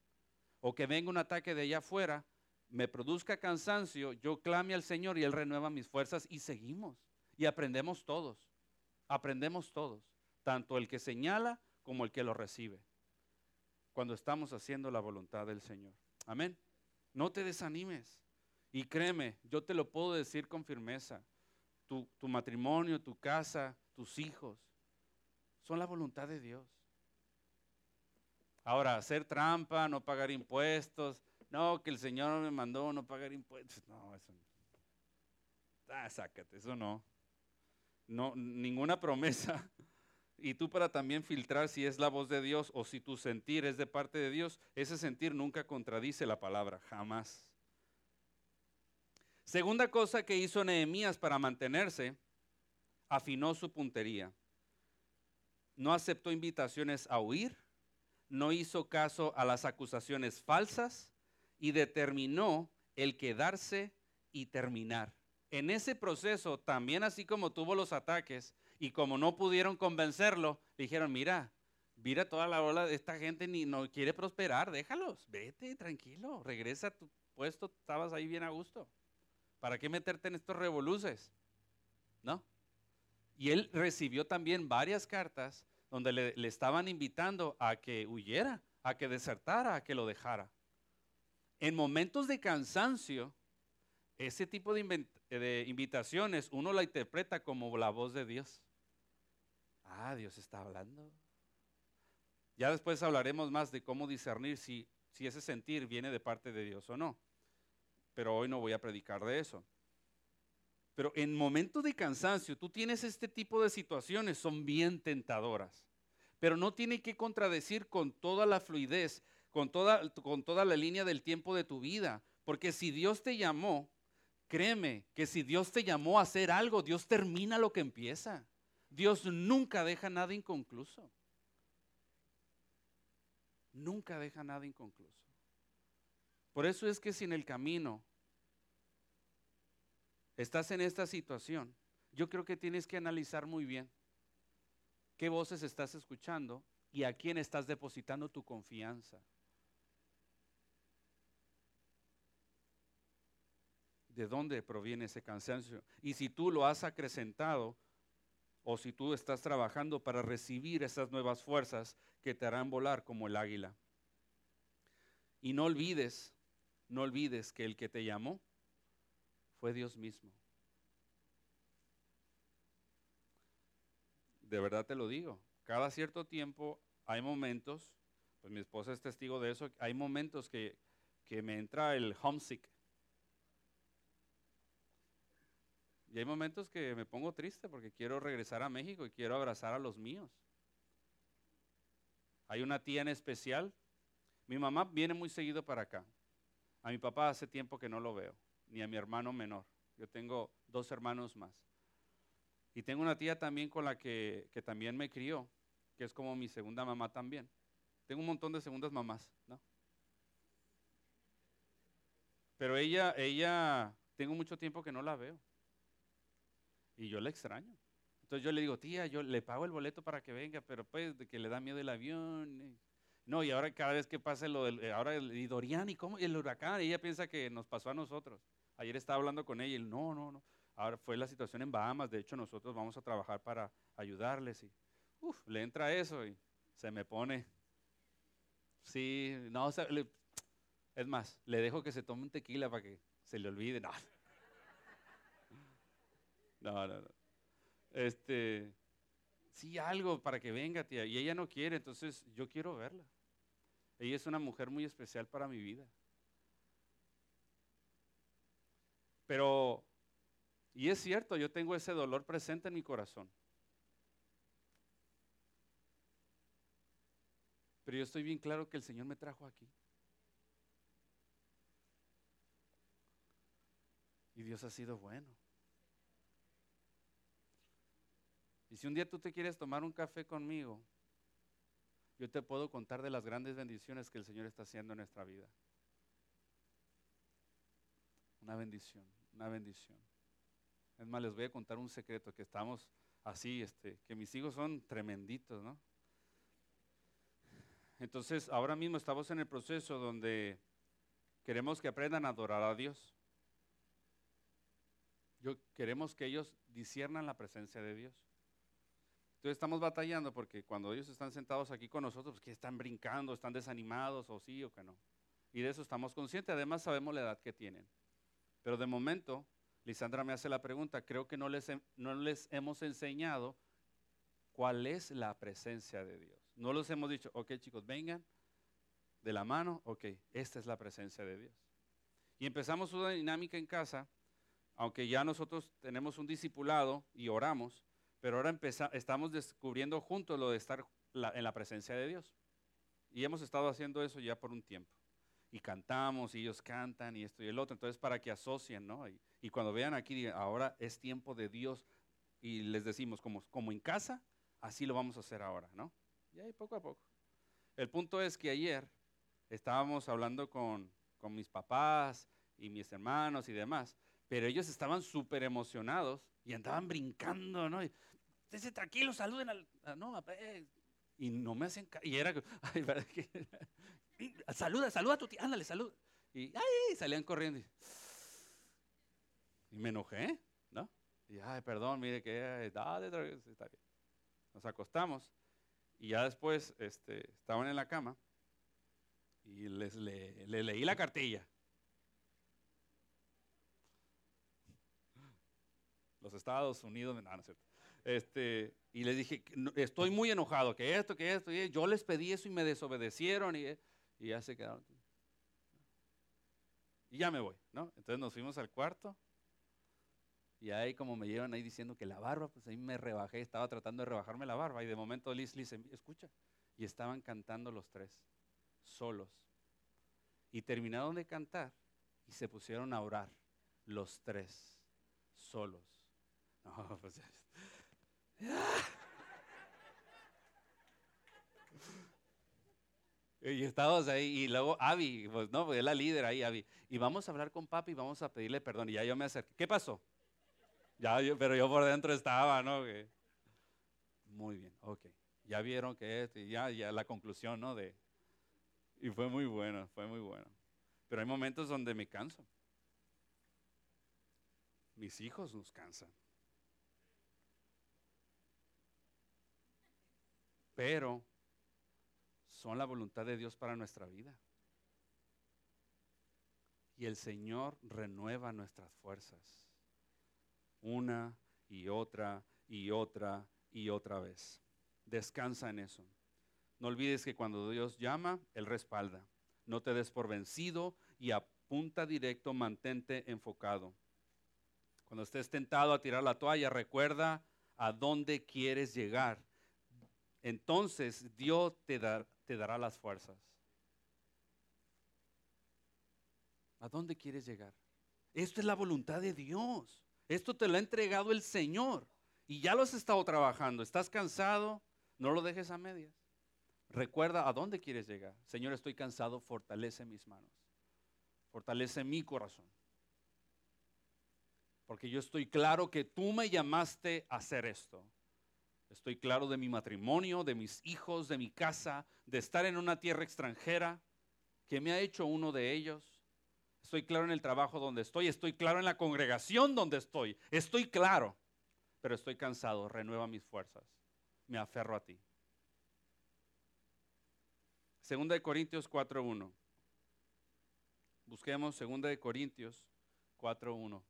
O que venga un ataque de allá afuera, me produzca cansancio, yo clame al Señor y Él renueva mis fuerzas y seguimos. Y aprendemos todos, aprendemos todos, tanto el que señala como el que lo recibe cuando estamos haciendo la voluntad del Señor. Amén. No te desanimes. Y créeme, yo te lo puedo decir con firmeza. Tu, tu, matrimonio, tu casa, tus hijos, son la voluntad de Dios. Ahora, hacer trampa, no pagar impuestos, no, que el Señor me mandó no pagar impuestos. No, eso no. Ah, sácate, eso no. No, ninguna promesa y tú para también filtrar si es la voz de Dios o si tu sentir es de parte de Dios, ese sentir nunca contradice la palabra, jamás. Segunda cosa que hizo Nehemías para mantenerse, afinó su puntería. No aceptó invitaciones a huir, no hizo caso a las acusaciones falsas y determinó el quedarse y terminar. En ese proceso, también así como tuvo los ataques, y como no pudieron convencerlo, dijeron, mira, mira toda la ola de esta gente ni no quiere prosperar, déjalos, vete tranquilo, regresa a tu puesto, estabas ahí bien a gusto. ¿Para qué meterte en estos revoluces? ¿No? Y él recibió también varias cartas donde le, estaban invitando a que huyera, a que desertara, a que lo dejara. En momentos de cansancio, ese tipo de, invitaciones uno la interpreta como la voz de Dios. Ah, Dios está hablando. Ya después hablaremos más de cómo discernir si ese sentir viene de parte de Dios o no. Pero hoy no voy a predicar de eso. Pero en momentos de cansancio, tú tienes este tipo de situaciones, son bien tentadoras. Pero no tiene que contradecir con toda la fluidez, con toda, con toda la línea del tiempo de tu vida. Porque si Dios te llamó, créeme que si Dios te llamó a hacer algo, Dios termina lo que empieza. Dios nunca deja nada inconcluso. Nunca deja nada inconcluso. Por eso es que si en el camino estás en esta situación, yo creo que tienes que analizar muy bien ¿Qué voces estás escuchando y a quién estás depositando tu confianza? ¿De dónde proviene ese cansancio? Y si tú lo has acrecentado o si tú estás trabajando para recibir esas nuevas fuerzas que te harán volar como el águila. Y no olvides, no olvides que el que te llamó fue Dios mismo. De verdad te lo digo, cada cierto tiempo hay momentos, pues mi esposa es testigo de eso, hay momentos que, que me entra el homesick. Y hay momentos que me pongo triste porque quiero regresar a México y quiero abrazar a los míos. Hay una tía en especial. Mi mamá viene muy seguido para acá. A mi papá hace tiempo que no lo veo, ni a mi hermano menor. Yo tengo dos hermanos más. Y tengo una tía también con la que, que también me crió, que es como mi segunda mamá también. Tengo un montón de segundas mamás, ¿no? Pero ella, ella, tengo mucho tiempo que no la veo. Y yo la extraño. Entonces yo le digo, tía, yo le pago el boleto para que venga, pero pues de que le da miedo el avión. No, y ahora cada vez que pase lo del, eh, ahora el, Dorian, ¿y cómo? El huracán, ella piensa que nos pasó a nosotros. Ayer estaba hablando con ella y no, no, no. Ahora fue la situación en Bahamas, de hecho nosotros vamos a trabajar para ayudarles y uf, le entra eso y se me pone. Sí, no, es más, le dejo que se tome un tequila para que se le olvide. No, no, no. no este, sí, algo para que venga, tía. Y ella no quiere, entonces yo quiero verla. Ella es una mujer muy especial para mi vida. Pero, y es cierto, yo tengo ese dolor presente en mi corazón. Pero yo estoy bien claro que el Señor me trajo aquí. Y Dios ha sido bueno. Y si un día tú te quieres tomar un café conmigo, yo te puedo contar de las grandes bendiciones que el Señor está haciendo en nuestra vida. Una bendición, una bendición. Es más, les voy a contar un secreto, que estamos así, este, que mis hijos son tremenditos, ¿no? Entonces, ahora mismo estamos en el proceso donde queremos que aprendan a adorar a Dios. Yo, queremos que ellos disiernan la presencia de Dios. Entonces estamos batallando porque cuando ellos están sentados aquí con nosotros, pues que están brincando, están desanimados o sí o que no. Y de eso estamos conscientes. Además sabemos la edad que tienen. Pero de momento, Lisandra me hace la pregunta, creo que no les, no les hemos enseñado cuál es la presencia de Dios. No les hemos dicho, ok chicos, vengan de la mano, ok, esta es la presencia de Dios. Y empezamos una dinámica en casa, aunque ya nosotros tenemos un discipulado y oramos, pero ahora estamos descubriendo juntos lo de estar en la presencia de Dios. Y hemos estado haciendo eso ya por un tiempo. Y cantamos, y ellos cantan, y esto y el otro. Entonces, para que asocien, ¿no? Y, cuando vean aquí, ahora es tiempo de Dios, y les decimos, como, como en casa, así lo vamos a hacer ahora, ¿no? Y ahí poco a poco. El punto es que ayer estábamos hablando con, con mis papás y mis hermanos y demás, pero ellos estaban súper emocionados y andaban brincando, ¿no? Dice, tranquilo, saluden al... No, y no me hacen... Y era... Ay, saluda, saluda a tu tía, ándale, saluda. Y ay, salían corriendo. Y, me enojé, ¿no? Y, ay, perdón, mire que... está bien. Nos acostamos y ya después este, estaban en la cama y les le, leí la cartilla. Los Estados Unidos, no, no es cierto. Este, y les dije, estoy muy enojado, que esto, que esto, yo les pedí eso y me desobedecieron y, y ya se quedaron. Y ya me voy, ¿no? Entonces nos fuimos al cuarto y ahí como me llevan ahí diciendo que la barba, pues ahí me rebajé, estaba tratando de rebajarme la barba y de momento Liz, Liz, escucha, y estaban cantando los tres, solos. Y terminaron de cantar y se pusieron a orar, los tres, solos. No, pues Y estábamos ahí, y luego Avi, pues no, pues es la líder ahí, Avi. Y vamos a hablar con papi y vamos a pedirle perdón. Y ya yo me acerqué. ¿Qué pasó? Ya, pero yo por dentro estaba, ¿no? Muy bien, ok. Ya vieron que este, ya, ya la conclusión, ¿no? De, y fue muy bueno, fue muy bueno. Pero hay momentos donde me canso. Mis hijos nos cansan. Pero son la voluntad de Dios para nuestra vida. Y el Señor renueva nuestras fuerzas. Una y otra y otra y otra vez. Descansa en eso. No olvides que cuando Dios llama, Él respalda. No te des por vencido y apunta directo, mantente enfocado. Cuando estés tentado a tirar la toalla, recuerda a dónde quieres llegar. Entonces Dios te, te dará las fuerzas. ¿A dónde quieres llegar? Esto es la voluntad de Dios. Esto te lo ha entregado el Señor. Y ya lo has estado trabajando. ¿Estás cansado? No lo dejes a medias. Recuerda a dónde quieres llegar. Señor, estoy cansado. Fortalece mis manos. Fortalece mi corazón. Porque yo estoy claro que tú me llamaste a hacer esto. Estoy claro de mi matrimonio, de mis hijos, de mi casa, de estar en una tierra extranjera, que me ha hecho uno de ellos. Estoy claro en el trabajo donde estoy, estoy claro en la congregación donde estoy, estoy claro, pero estoy cansado, renueva mis fuerzas, me aferro a ti. Segunda de Corintios 4.1. Busquemos Segunda de Corintios 4.1.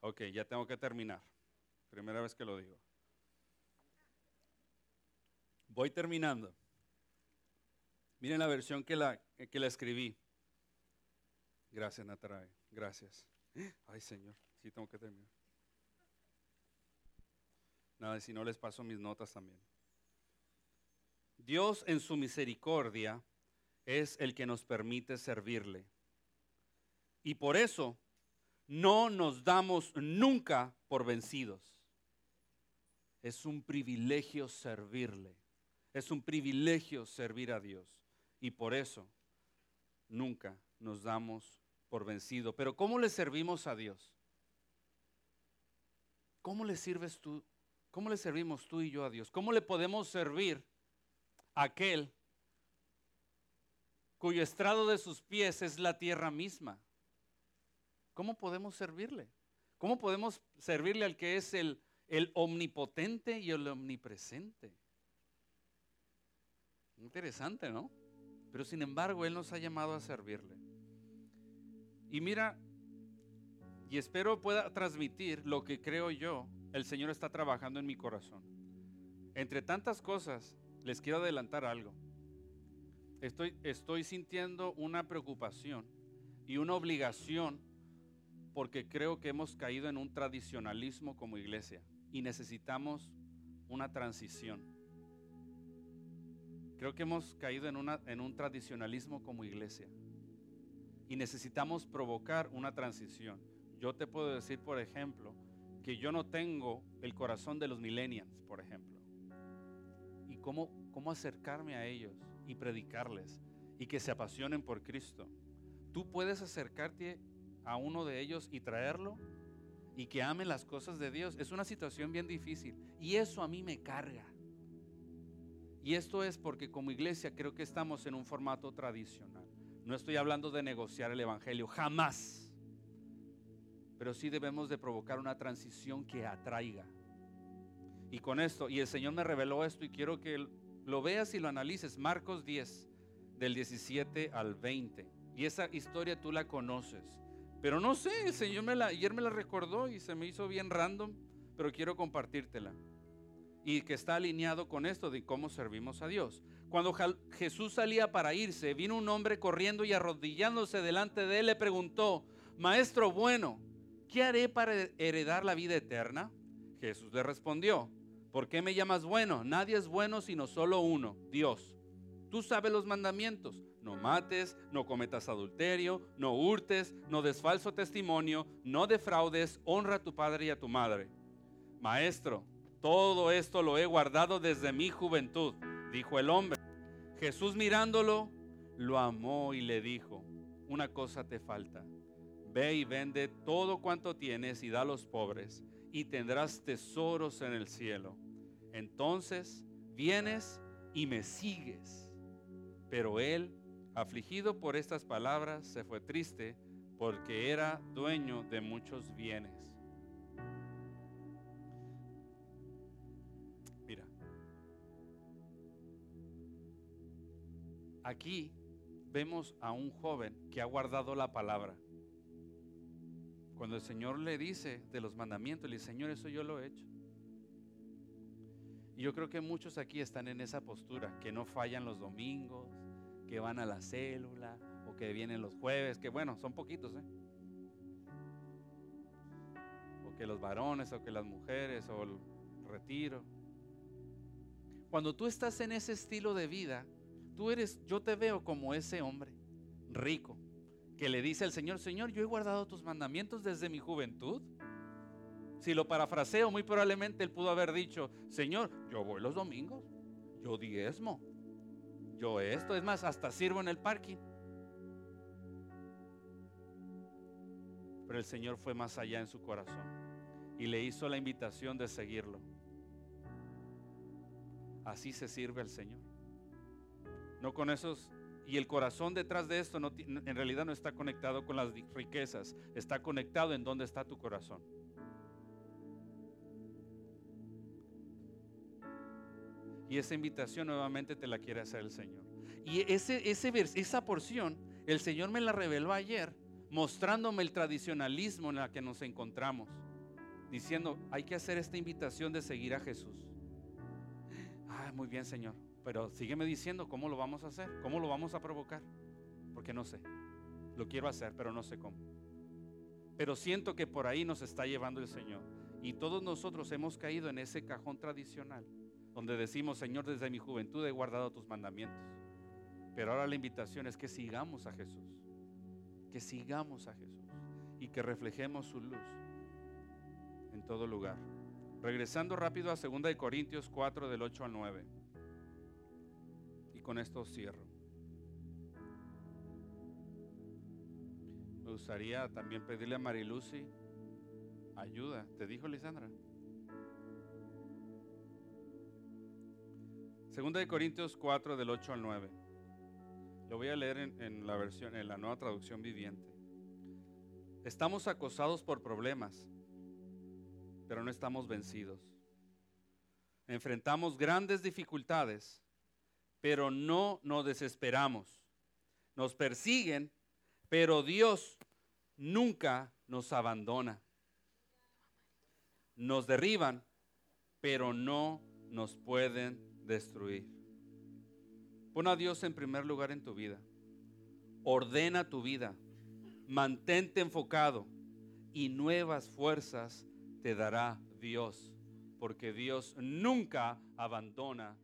Ok, ya tengo que terminar. Primera vez que lo digo. Voy terminando. Miren la versión que la, que la escribí. Gracias, Nataray. Gracias. Ay, Señor, sí tengo que terminar. Nada, si no les paso mis notas también. Dios en su misericordia es el que nos permite servirle. Y por eso no nos damos nunca por vencidos. Es un privilegio servirle. Es un privilegio servir a Dios. Y por eso nunca nos damos por vencido. Pero ¿cómo le servimos a Dios? ¿Cómo le sirves tú? ¿Cómo le servimos tú y yo a Dios? ¿Cómo le podemos servir a aquel cuyo estrado de sus pies es la tierra misma? ¿Cómo podemos servirle? ¿Cómo podemos servirle al que es el, el omnipotente y el omnipresente? Interesante, ¿no? Pero sin embargo, Él nos ha llamado a servirle. Y mira, y espero pueda transmitir lo que creo yo, el Señor está trabajando en mi corazón. Entre tantas cosas, les quiero adelantar algo. Estoy, sintiendo una preocupación y una obligación porque creo que hemos caído en un tradicionalismo como iglesia y necesitamos una transición. Creo que hemos caído en, una, en un tradicionalismo como iglesia y necesitamos provocar una transición. Yo te puedo decir, por ejemplo, que yo no tengo el corazón de los millennials, por ejemplo. Y cómo, cómo acercarme a ellos y predicarles y que se apasionen por Cristo. Tú puedes acercarte a uno de ellos y traerlo y que amen las cosas de Dios. Es una situación bien difícil y eso a mí me carga. Y esto es porque como iglesia creo que estamos en un formato tradicional. No estoy hablando de negociar el Evangelio, jamás. Pero sí debemos de provocar una transición que atraiga. Y con esto, y el Señor me reveló esto y quiero que lo veas y lo analices. Marcos 10, del 17 al 20. Y esa historia tú la conoces. Pero no sé, el Señor me la, ayer me la recordó y se me hizo bien random, pero quiero compartírtela. Y que está alineado con esto de cómo servimos a Dios. Cuando Jesús salía para irse, vino un hombre corriendo y arrodillándose delante de él le preguntó, Maestro bueno, ¿qué haré para heredar la vida eterna? Jesús le respondió, ¿por qué me llamas bueno? Nadie es bueno sino solo uno, Dios. Tú sabes los mandamientos. No mates, no cometas adulterio, no hurtes, no des falso testimonio, no defraudes, honra a tu padre y a tu madre. Maestro, todo esto lo he guardado desde mi juventud dijo el hombre. Jesús mirándolo, lo amó y le dijo, una cosa te falta. Ve y vende todo cuanto tienes y da a los pobres y tendrás tesoros en el cielo. entonces vienes y me sigues. Pero él, afligido por estas palabras, se fue triste porque era dueño de muchos bienes. Aquí vemos a un joven que ha guardado la palabra. Cuando el Señor le dice de los mandamientos, le dice, Señor, eso yo lo he hecho. Y yo creo que muchos aquí están en esa postura, que no fallan los domingos, que van a la célula o que vienen los jueves, que bueno, son poquitos, ¿eh? O que los varones o que las mujeres o el retiro. Cuando tú estás en ese estilo de vida, tú eres, yo te veo como ese hombre rico que le dice al Señor, Señor, yo he guardado tus mandamientos desde mi juventud. Si lo parafraseo, muy probablemente él pudo haber dicho, Señor, yo voy los domingos, yo diezmo, yo esto, es más, hasta sirvo en el parking. Pero el Señor fue más allá en su corazón y le hizo la invitación de seguirlo. Así se sirve al Señor. No con esos y el corazón detrás de esto no, en realidad no está conectado con las riquezas, está conectado en dónde está tu corazón. Y esa invitación nuevamente te la quiere hacer el Señor. Y ese, ese esa porción, el Señor me la reveló ayer, mostrándome el tradicionalismo en la que nos encontramos, diciendo, hay que hacer esta invitación de seguir a Jesús. Ah, muy bien, Señor. Pero sígueme diciendo cómo lo vamos a hacer, cómo lo vamos a provocar. Porque no sé. Lo quiero hacer, pero no sé cómo. Pero siento que por ahí nos está llevando el Señor. Y todos nosotros hemos caído en ese cajón tradicional, donde decimos, Señor, desde mi juventud he guardado tus mandamientos. Pero ahora la invitación es que sigamos a Jesús. Que sigamos a Jesús. Y que reflejemos su luz en todo lugar. Regresando rápido a 2 Corintios 4 del 8 al 9 con esto cierro. Me gustaría también pedirle a Marilucy ayuda. ¿Te dijo Lisandra? Segunda de Corintios 4 del 8 al 9. Lo voy a leer en, en la versión, en la nueva traducción viviente. Estamos acosados por problemas, pero no estamos vencidos. Enfrentamos grandes dificultades, pero no nos desesperamos. Nos persiguen, pero Dios nunca nos abandona. Nos derriban, pero no nos pueden destruir. Pon a Dios en primer lugar en tu vida. Ordena tu vida. Mantente enfocado y nuevas fuerzas te dará Dios, porque Dios nunca abandona